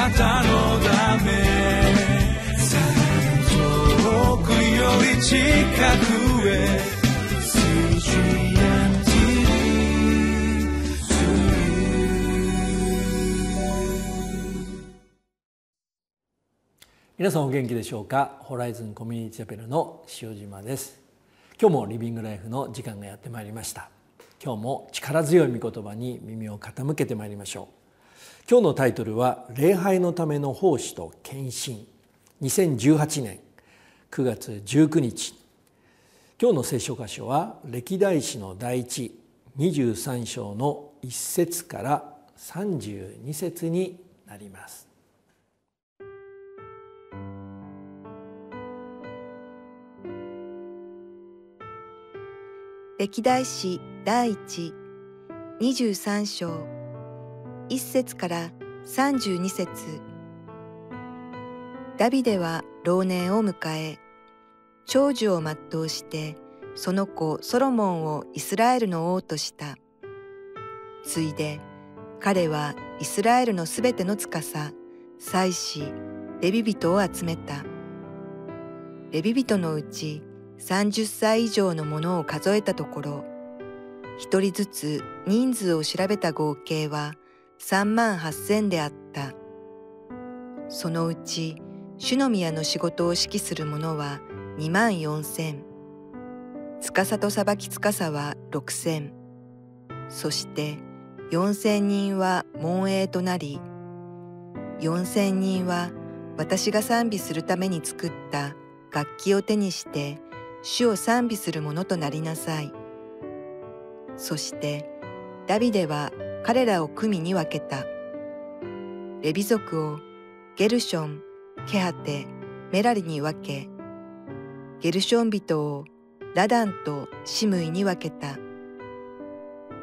なたのため遠くより近くへ皆さんお元気でしょうか？ホライズンコミュニティチャペルの塩島です。今日もリビングライフの時間がやってまいりました。今日も力強い御言葉に耳を傾けてまいりましょう。今日のタイトルは礼拝のための奉仕と献身。2018年9月19日。今日の聖書箇所は歴代史の第一23章の1節から32節になります。歴代史第一23章1節から32節。ダビデは老年を迎え長寿を全うしてその子ソロモンをイスラエルの王とした。ついで彼はイスラエルのすべての司祭司レビ人を集めた。レビ人のうち30歳以上のものを数えたところ、一人ずつ人数を調べた合計は3万8千であった。そのうち、主の宮の仕事を指揮する者は2万4千。司と裁き司は6千。そして4千人は門営となり、4千人は私が賛美するために作った楽器を手にして主を賛美するものとなりなさい。そしてダビデは彼らを組に分けた。レビ族をゲルション、ケハテ、メラリに分け、ゲルション人をラダンとシムイに分けた。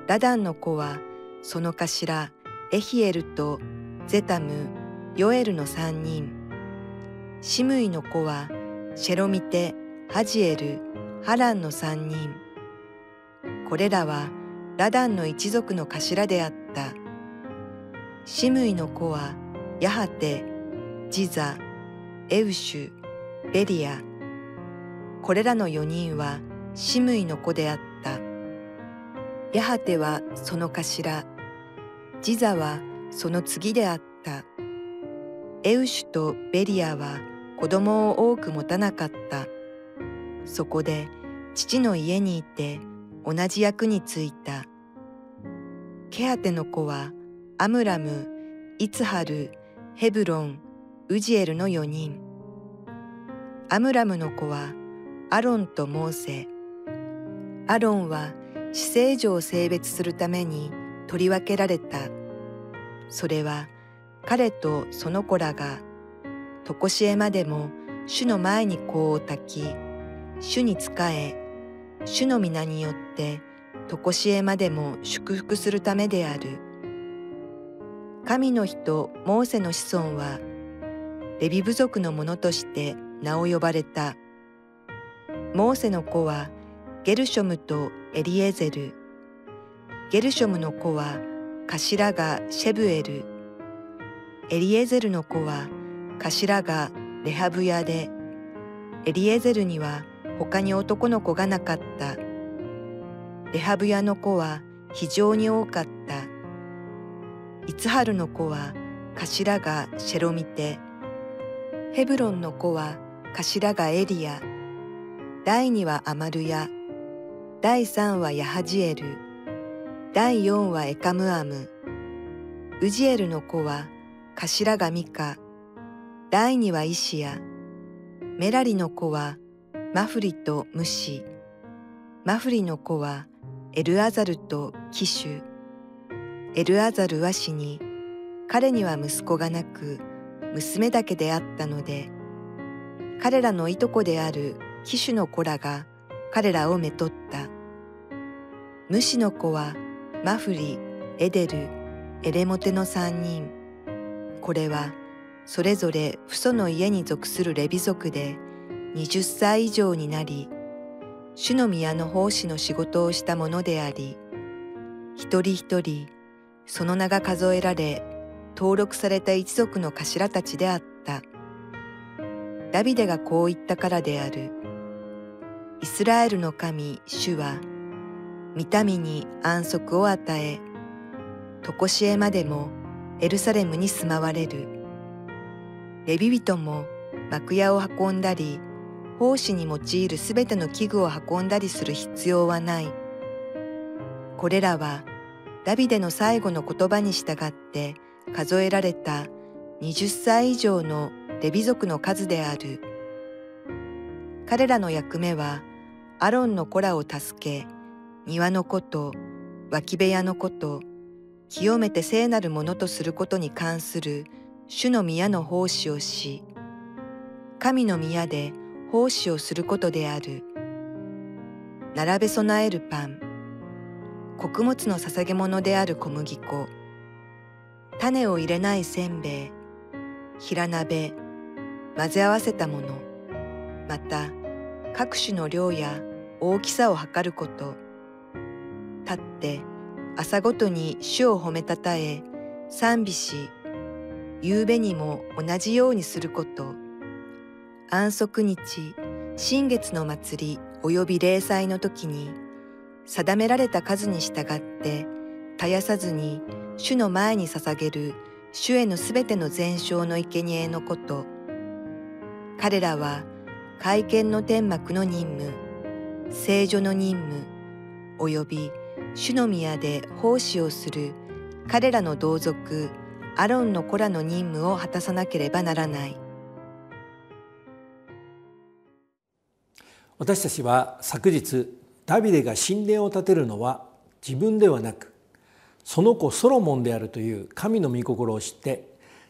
ラダンの子はその頭エヒエルとゼタム、ヨエルの三人。シムイの子はシェロミテ、ハジエル、ハランの三人。これらはラダンの一族の頭であった。シムイの子はヤハテ、ジザ、エウシュ、ベリア。これらの四人はシムイの子であった。ヤハテはその頭、ジザはその次であった。エウシュとベリアは子供を多く持たなかった。そこで父の家にいて同じ役に就いた。ケアテの子はアムラム、イツハル、ヘブロン、ウジエルの4人。アムラムの子はアロンとモーセ。アロンは死聖女を性別するために取り分けられた。それは彼とその子らが、とこしえまでも主の前に香を焚き、主に仕え、主の皆によって、とこしえまでも祝福するためである。神の人モーセの子孫は、レビ部族の者として名を呼ばれた。モーセの子はゲルショムとエリエゼル。ゲルショムの子は頭がシェブエル。エリエゼルの子は頭がレハブヤで、エリエゼルには他に男の子がなかった。レハブヤの子は非常に多かった。イツハルの子は頭がシェロミテ。ヘブロンの子は頭がエリア。第二はアマルヤ。第三はヤハジエル。第四はエカムアム。ウジエルの子は頭がミカ。第二はイシア。メラリの子はマフリとムシマフリの子はエルアザルとキシュエルアザルは死に彼には息子がなく娘だけであったので彼らのいとこであるキシュの子らが彼らをめとった。ムシの子はマフリエデルエレモテの三人。これはそれぞれ父祖の家に属するレビ族で20歳以上になり、主の宮の奉仕の仕事をしたものであり、一人一人、その名が数えられ、登録された一族の頭たちであった。ダビデがこう言ったからである。イスラエルの神主は御民に安息を与え常しえまでもエルサレムに住まわれる。レビ人も幕屋を運んだり奉仕に用いるすべての器具を運んだりする必要はない。これらはダビデの最後の言葉に従って数えられた20歳以上のレビ族の数である。彼らの役目はアロンの子らを助け庭のこと脇部屋のこと清めて聖なるものとすることに関する主の宮の奉仕をし神の宮で奉仕をすることである。並べ備えるパン。穀物の捧げ物である小麦粉。種を入れないせんべい平鍋。混ぜ合わせたもの。また各種の量や大きさを測ること。立って朝ごとに主を褒めたたえ賛美し夕べにも同じようにすること。安息日新月の祭り及び礼祭の時に定められた数に従って絶やさずに主の前に捧げる主へのすべての全焼の生贄のこと。彼らは会見の天幕の任務聖女の任務及び主の宮で奉仕をする彼らの同族アロンの子らの任務を果たさなければならない。私たちは昨日ダビデが神殿を建てるのは自分ではなくその子ソロモンであるという神の御心を知って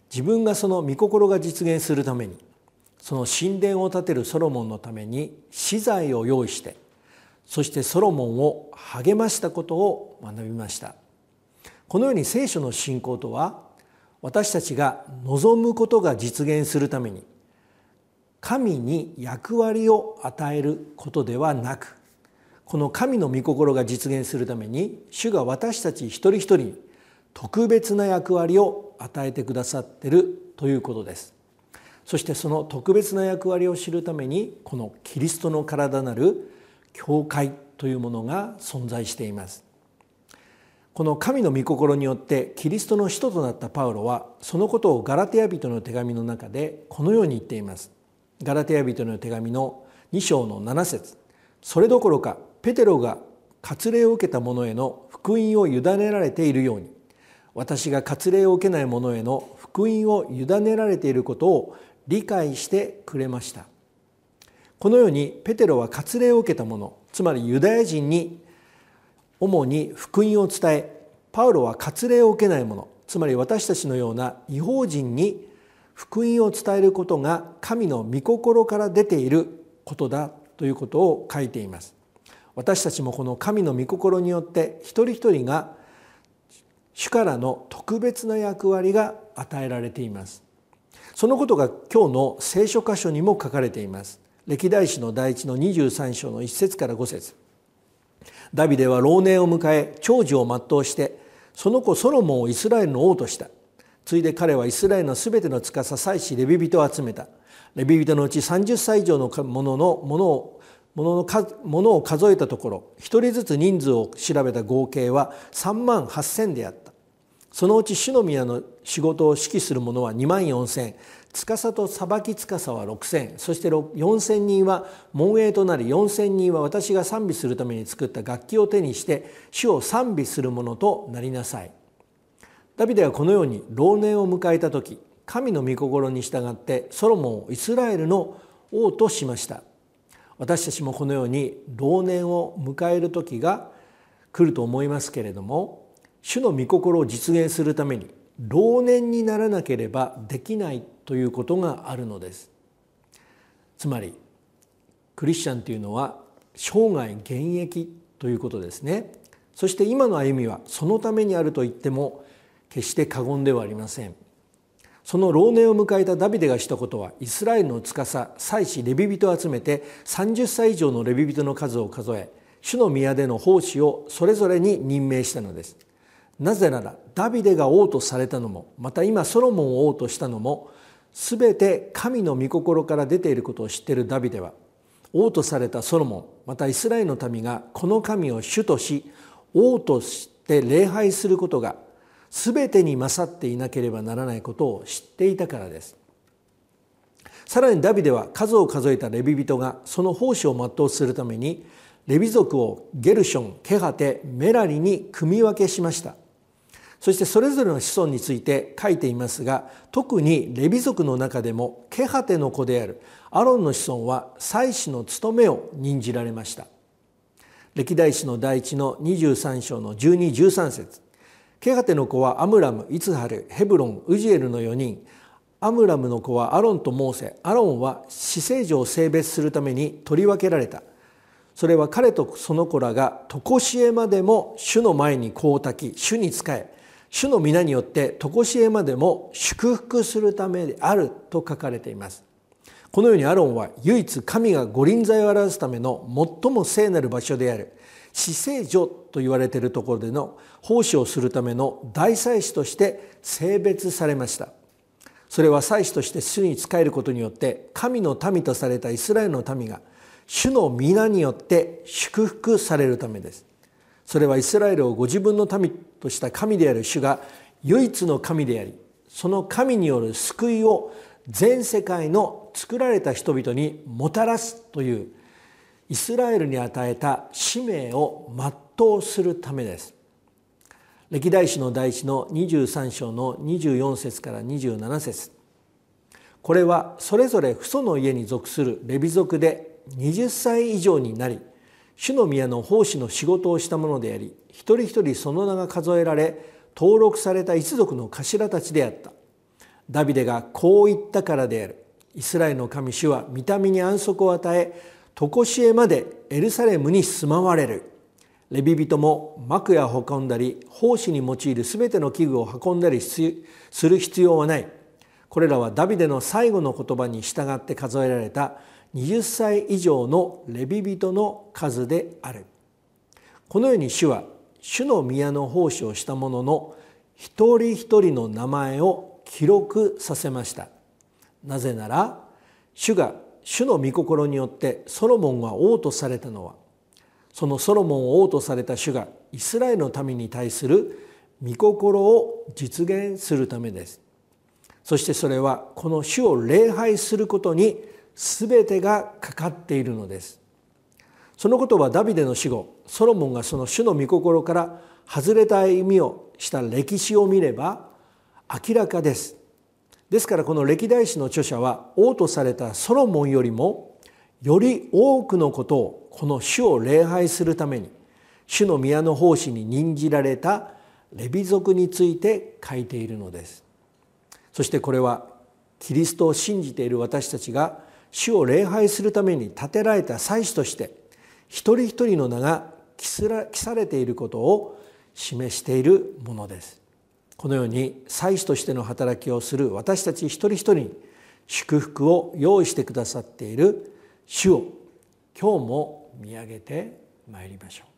自分がその御心が実現するためにその神殿を建てるソロモンのために資材を用意してそしてソロモンを励ましたことを学びました。このように聖書の信仰とは私たちが望むことが実現するために神に役割を与えることではなくこの神の御心が実現するために主が私たち一人一人に特別な役割を与えてくださってるということです。そしてその特別な役割を知るためにこのキリストの体なる教会というものが存在しています。この神の御心によってキリストの使徒となったパウロはそのことをガラテヤ人の手紙の中でこのように言っています。ガラテヤ人の手紙の2章の7節。それどころかペテロが割礼を受けた者への福音を委ねられているように私が割礼を受けない者への福音を委ねられていることを理解してくれました。このようにペテロは割礼を受けた者つまりユダヤ人に主に福音を伝えパウロは割礼を受けない者つまり私たちのような違法人に福音を伝えることが神の御心から出ていることだということを書いています。私たちもこの神の御心によって一人一人が主からの特別な役割が与えられています。そのことが今日の聖書箇所にも書かれています。歴代史の第一の23章の1節から5節。ダビデは老年を迎え長寿を全うしてその子ソロモンをイスラエルの王とした。ついで彼はイスラエルのすべての司祭司レビ人を集めた。レビ人のうち30歳以上のもののものをものを数えたところ一人ずつ人数を調べた合計は3万8,000であった。そのうち主の宮の仕事を指揮する者は2万4,000司と裁き司は6,000そして4,000人は門営となり4,000人は私が賛美するために作った楽器を手にして主を賛美する者となりなさい。ダビデはこのように老年を迎えた時神の御心に従ってソロモンをイスラエルの王としました。私たちもこのように老年を迎える時が来ると思いますけれども主の御心を実現するために老年にならなければできないということがあるのです。つまりクリスチャンというのは生涯現役ということですね。そして今の歩みはそのためにあると言っても決して過言ではありません。その老年を迎えたダビデがしたことはイスラエルの司祭司レビ人を集めて30歳以上のレビ人の数を数え主の宮での奉仕をそれぞれに任命したのです。なぜならダビデが王とされたのもまた今ソロモンを王としたのも全て神の御心から出ていることを知っているダビデは王とされたソロモンまたイスラエルの民がこの神を主とし王として礼拝することが全てに勝っていなければならないことを知っていたからです。さらにダビデは数を数えたレビ人がその奉仕を全うするためにレビ族をゲルションケハテメラリに組み分けしました。そしてそれぞれの子孫について書いていますが特にレビ族の中でもケハテの子であるアロンの子孫は祭司の務めを任じられました。歴代史の第一の23章の1213節。ケハテの子はアムラムイツハルヘブロンウジエルの4人。アムラムの子はアロンとモーセ。アロンは死聖女を性別するために取り分けられた。それは彼とその子らが常しえまでも主の前にこうたき主に仕え主の皆によって常しえまでも祝福するためであると書かれています。このようにアロンは唯一神が御臨在を表すための最も聖なる場所である死聖女と言われているところでの奉仕をするための大祭司として性別されました。それは祭司として主に仕えることによって神の民とされたイスラエルの民が主の皆によって祝福されるためです。それはイスラエルをご自分の民とした神である主が唯一の神でありその神による救いを全世界の作られた人々にもたらすというイスラエルに与えた使命を全うするためです。歴代史の第一の23章の24節から27節。これはそれぞれ父祖の家に属するレビ族で20歳以上になり主の宮の奉仕の仕事をしたものであり一人一人その名が数えられ登録された一族の頭たちであった。ダビデがこう言ったからである。イスラエルの神主は見た目に安息を与え常しえまでエルサレムに住まわれる。レビ人も幕や運んだり奉仕に用いるすべての器具を運んだりする必要はない。これらはダビデの最後の言葉に従って数えられた20歳以上のレビ人の数である。このように主は主の宮の奉仕をした者の一人一人の名前を記録させました。なぜなら主が主の御心によってソロモンが王とされたのはそのソロモンを王とされた主がイスラエルの民に対する御心を実現するためです。そしてそれはこの主を礼拝することに全てがかかっているのです。そのことはダビデの死後ソロモンがその主の御心から外れた歩みをした歴史を見れば明らかです。ですからこの歴代史の著者は王とされたソロモンよりもより多くのことをこの主を礼拝するために主の宮の奉仕に任じられたレビ族について書いているのです。そしてこれはキリストを信じている私たちが主を礼拝するために建てられた祭司として一人一人の名が記されていることを示しているものです。このように祭司としての働きをする私たち一人一人に祝福を用意してくださっている主を今日も見上げてまいりましょう。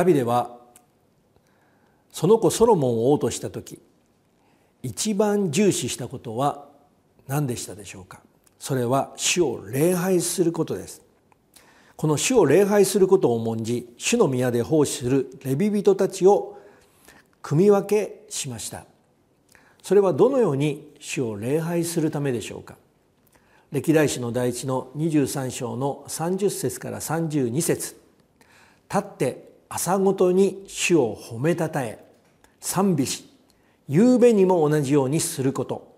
ダビデはその子ソロモンを王とした時一番重視したことは何でしたでしょうか？それは主を礼拝することです。この主を礼拝することを重んじ主の宮で奉仕するレビ人たちを組み分けしました。それはどのように主を礼拝するためでしょうか？歴代史の第一の23章の30節から32節。立って朝ごとに主を褒めたたえ賛美し夕べにも同じようにすること。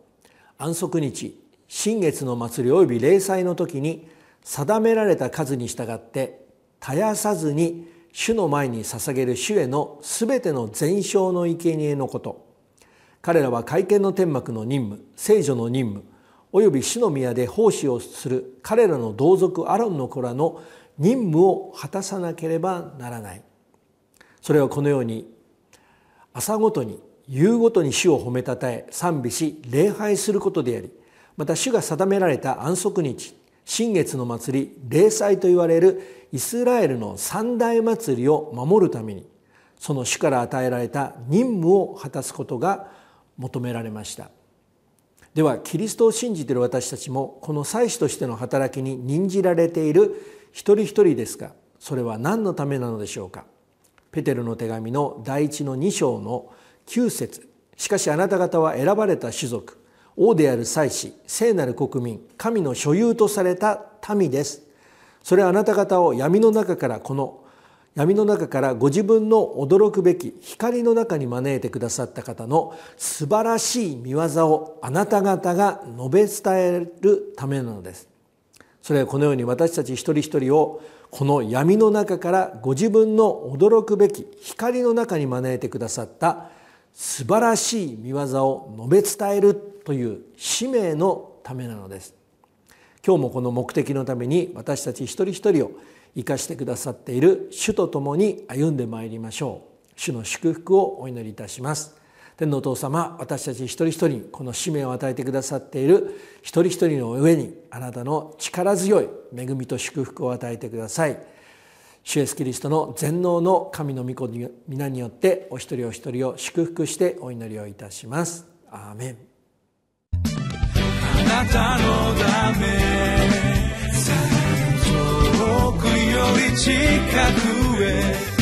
安息日新月の祭り及び礼祭の時に定められた数に従って絶やさずに主の前に捧げる主へのすべての全焼の生贄のこと。彼らは会見の天幕の任務聖女の任務および主の宮で奉仕をする彼らの同族アロンの子らの任務を果たさなければならない。それはこのように朝ごとに夕ごとに主を褒めたたえ賛美し礼拝することでありまた主が定められた安息日新月の祭り礼祭といわれるイスラエルの三大祭りを守るためにその主から与えられた任務を果たすことが求められました。ではキリストを信じている私たちもこの祭司としての働きに任じられている一人一人ですがそれは何のためなのでしょうか。ペテルの手紙の第一の2章の9節。しかしあなた方は選ばれた種族王である祭司聖なる国民神の所有とされた民です。それはあなた方を闇の中からこの闇の中からご自分の驚くべき光の中に招いてくださった方の素晴らしい見業をあなた方が述べ伝えるためなのです。それはこのように私たち一人一人をこの闇の中からご自分の驚くべき光の中に招いてくださった素晴らしい見業を述べ伝えるという使命のためなのです。今日もこの目的のために私たち一人一人を生かしてくださっている主と共に歩んでまいりましょう。主の祝福をお祈りいたします。天のお父様私たち一人一人にこの使命を与えてくださっている一人一人の上にあなたの力強い恵みと祝福を与えてください。主イエスキリストの全能の神の御子皆によってお一人お一人を祝福してお祈りをいたします。アーメン。あなたのため遠くより近くへ